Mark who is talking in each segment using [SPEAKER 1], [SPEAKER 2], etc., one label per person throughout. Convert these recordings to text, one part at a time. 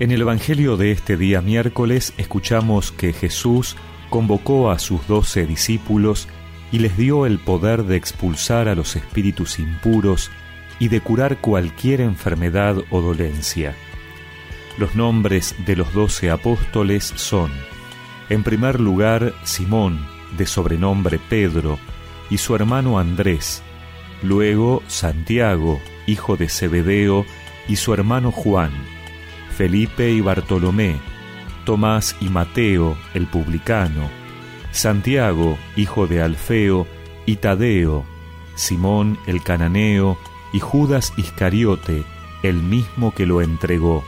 [SPEAKER 1] En el Evangelio de este día miércoles escuchamos que Jesús convocó a sus doce discípulos y les dio el poder de expulsar a los espíritus impuros y de curar cualquier enfermedad o dolencia. Los nombres de los doce apóstoles son, en primer lugar, Simón, de sobrenombre Pedro, y su hermano Andrés, luego Santiago, hijo de Zebedeo, y su hermano Juan, Felipe y Bartolomé, Tomás y Mateo, el publicano, Santiago, hijo de Alfeo, y Tadeo, Simón el cananeo, y Judas Iscariote, el mismo que lo entregó.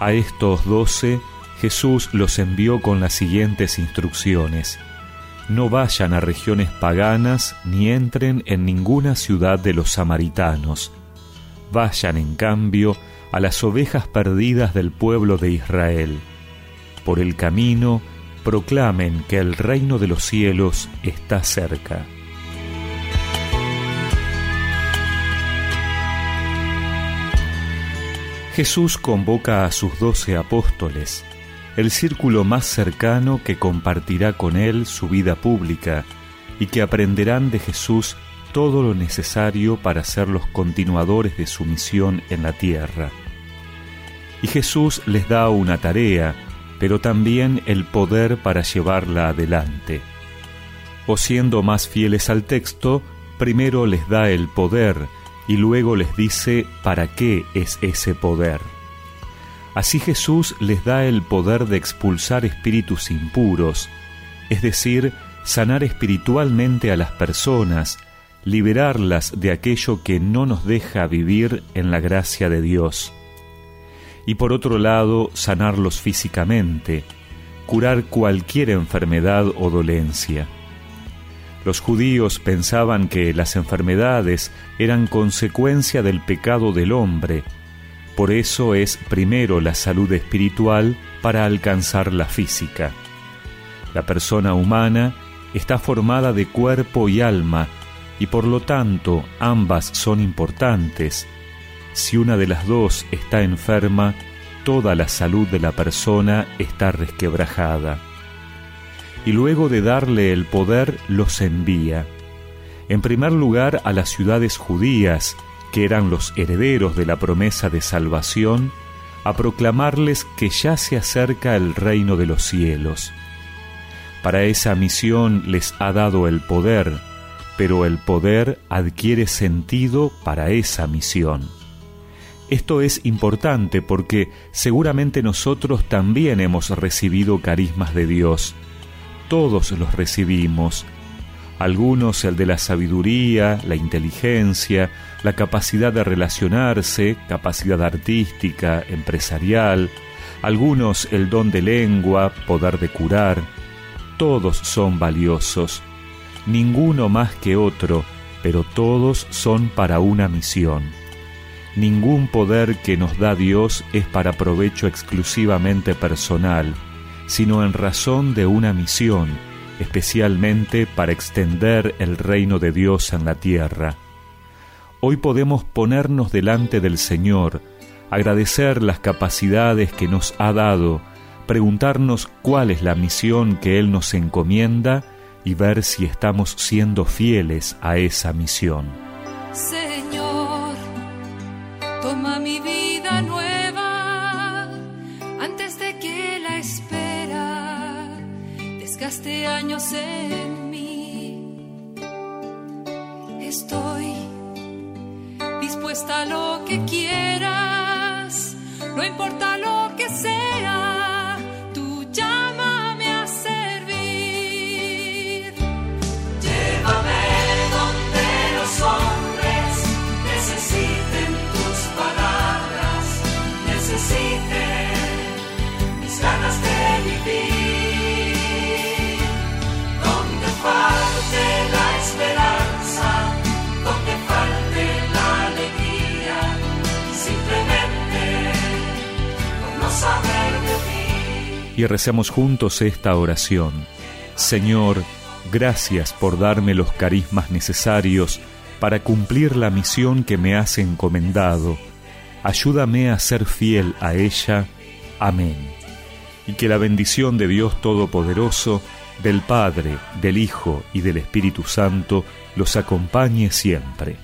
[SPEAKER 1] A estos doce Jesús los envió con las siguientes instrucciones. No vayan a regiones paganas ni entren en ninguna ciudad de los samaritanos. Vayan, en cambio, a las ovejas perdidas del pueblo de Israel. Por el camino, proclamen que el reino de los cielos está cerca. Jesús convoca a sus doce apóstoles, el círculo más cercano que compartirá con él su vida pública y que aprenderán de Jesús todo lo necesario para ser los continuadores de su misión en la tierra. Y Jesús les da una tarea, pero también el poder para llevarla adelante. O siendo más fieles al texto, primero les da el poder y luego les dice para qué es ese poder. Así Jesús les da el poder de expulsar espíritus impuros, es decir, sanar espiritualmente a las personas, liberarlas de aquello que no nos deja vivir en la gracia de Dios. Y por otro lado, sanarlos físicamente, curar cualquier enfermedad o dolencia. Los judíos pensaban que las enfermedades eran consecuencia del pecado del hombre, por eso es primero la salud espiritual para alcanzar la física. La persona humana está formada de cuerpo y alma, y por lo tanto ambas son importantes. Si una de las dos está enferma, toda la salud de la persona está resquebrajada. Y luego de darle el poder, los envía. En primer lugar a las ciudades judías, que eran los herederos de la promesa de salvación, a proclamarles que ya se acerca el reino de los cielos. Para esa misión les ha dado el poder, pero el poder adquiere sentido para esa misión. Esto es importante porque seguramente nosotros también hemos recibido carismas de Dios. Todos los recibimos. Algunos el de la sabiduría, la inteligencia, la capacidad de relacionarse, capacidad artística, empresarial, algunos el don de lengua, poder de curar. Todos son valiosos ninguno más que otro, pero todos son para una misión. Ningún poder que nos da Dios es para provecho exclusivamente personal, sino en razón de una misión, especialmente para extender el reino de Dios en la tierra. Hoy podemos ponernos delante del Señor, agradecer las capacidades que nos ha dado, preguntarnos cuál es la misión que Él nos encomienda y ver si estamos siendo fieles a esa misión.
[SPEAKER 2] Señor, toma mi vida nueva antes de que la espera desgaste años en mí. Estoy dispuesta a lo que quieras, no importa
[SPEAKER 1] y recemos juntos esta oración. Señor, gracias por darme los carismas necesarios para cumplir la misión que me has encomendado. ayúdame a ser fiel a ella. Amén. Y que la bendición de Dios Todopoderoso, del Padre, del Hijo y del Espíritu Santo los acompañe siempre.